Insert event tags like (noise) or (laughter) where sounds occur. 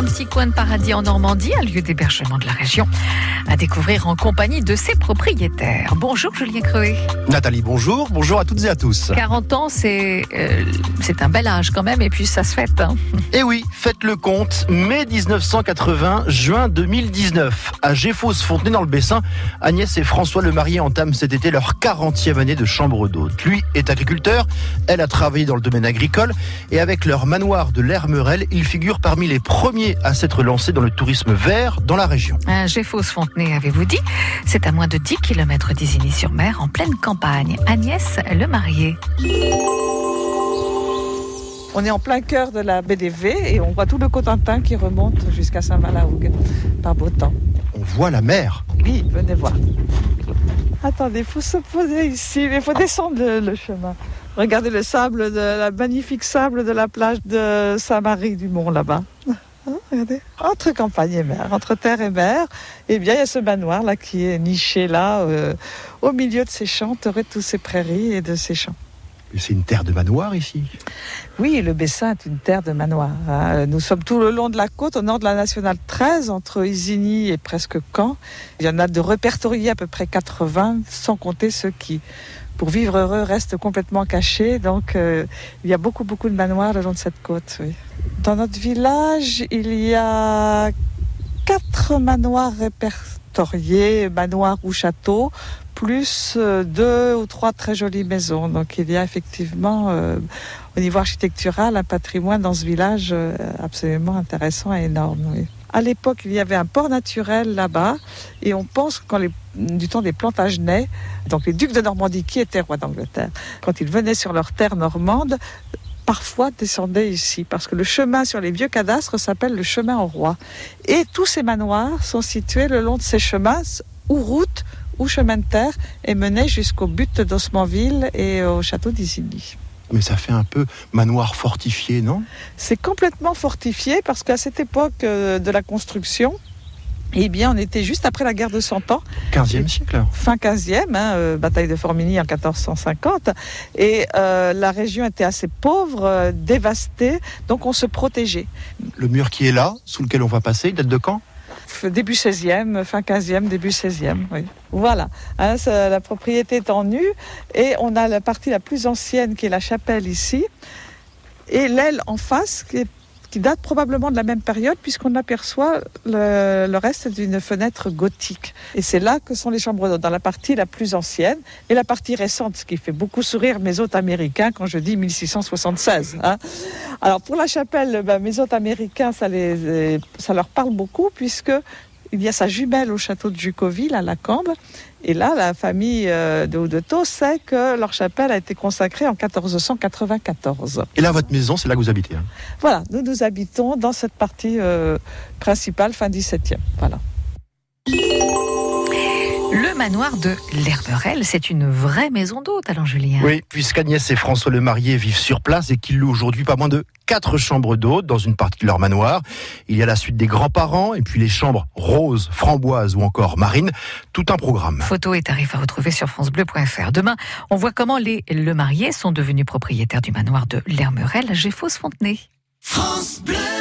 un petit coin de paradis en Normandie, un lieu d'hébergement de la région, à découvrir en compagnie de ses propriétaires. Bonjour Julien Creuet. Nathalie, bonjour. Bonjour à toutes et à tous. 40 ans, c'est euh, un bel âge quand même, et puis ça se fête. Hein. (laughs) Et oui, faites le compte. Mai 1980, juin 2019. À Géfos-Fontenay dans le Bessin, Agnès et François le marié entament cet été leur 40e année de chambre d'hôte. Lui est agriculteur, elle a travaillé dans le domaine agricole, et avec leur manoir de l'Hermerel, il figure parmi les premiers à s'être lancés dans le tourisme vert dans la région. Un Géfos-Fontenay, avez-vous dit C'est à moins de 10 km d'Isigny-sur-Mer, en pleine campagne. Agnès le marié. On est en plein cœur de la BDV et on voit tout le Cotentin qui remonte jusqu'à Saint-Malahougue par beau temps. On voit la mer. Oui, venez voir. Attendez, il faut se poser ici, mais il faut descendre le, le chemin. Regardez le sable, de, la magnifique sable de la plage de Saint-Marie-du-Mont là-bas. Regardez. Entre campagne et mer, entre terre et mer, eh bien, il y a ce manoir là qui est niché là, euh, au milieu de ces champs, de tous ces prairies et de ces champs. C'est une terre de manoir ici? Oui, le Bessin est une terre de manoir. hein. Nous sommes tout le long de la côte, au nord de la nationale 13, entre Isigny et presque Caen. Il y en a de répertoriés à peu près 80, sans compter ceux qui, pour vivre heureux, restent complètement cachés. Donc, euh, il y a beaucoup, beaucoup de manoirs le long de cette côte. oui. Dans notre village, il y a quatre manoirs répertoriés, manoirs ou châteaux, plus euh, deux ou trois très jolies maisons. Donc il y a effectivement euh, au niveau architectural un patrimoine dans ce village euh, absolument intéressant et énorme. À l'époque, il y avait un port naturel là-bas et on pense que quand du temps des Plantagenets, donc les ducs de Normandie qui étaient rois d'Angleterre, quand ils venaient sur leur terre normande, parfois descendaient ici parce que le chemin sur les vieux cadastres s'appelle le chemin au roi. Et tous ces manoirs sont situés le long de ces chemins ou routes ou chemin de terre et menaient jusqu'au but d'Osmanville et au château d'Isigny. Mais ça fait un peu manoir fortifié, non? C'est complètement fortifié parce qu'à cette époque euh, de la construction, eh bien, on était juste après la guerre de Cent Ans, 15e siècle. fin 15e, hein, euh, bataille de Formigny en 1450, et euh, la région était assez pauvre, euh, dévastée, donc on se protégeait. Le mur qui est là, sous lequel on va passer, il date de quand? Début 16e, fin 15e, début 16e, oui. Voilà, hein, ça, la propriété est en nu, et on a la partie la plus ancienne qui est la chapelle ici, et l'aile en face qui, est- qui date probablement de la même période puisqu'on aperçoit le, reste d'une fenêtre gothique. Et c'est là que sont les chambres d'hôtes, dans la partie la plus ancienne et la partie récente, ce qui fait beaucoup sourire mes hôtes américains quand je dis 1676. hein. Alors pour la chapelle, ben, mes hôtes américains, ça, les, ça leur parle beaucoup puisque il y a sa jumelle au château de Jucoville à la Cambe. Et là, la famille euh, de Houdetot sait que leur chapelle a été consacrée en 1494. Et là, votre maison, c'est là que vous habitez. hein? Voilà, nous nous habitons dans cette partie euh, principale, fin 17e. Voilà. Le manoir de l'Herberel, c'est une vraie maison d'hôte, alors Julien. Oui, puisqu'Agnès et François le marié vivent sur place et qu'ils louent aujourd'hui pas moins de quatre chambres d'hôtes dans une partie de leur manoir. Il y a la suite des grands-parents et puis les chambres roses, framboises ou encore marines. Tout un programme. Photos et tarifs à retrouver sur francebleu.fr. Demain, on voit comment les Le Marié sont devenus propriétaires du manoir de l'Hermerel à Géfos-Fontenay. France Bleu.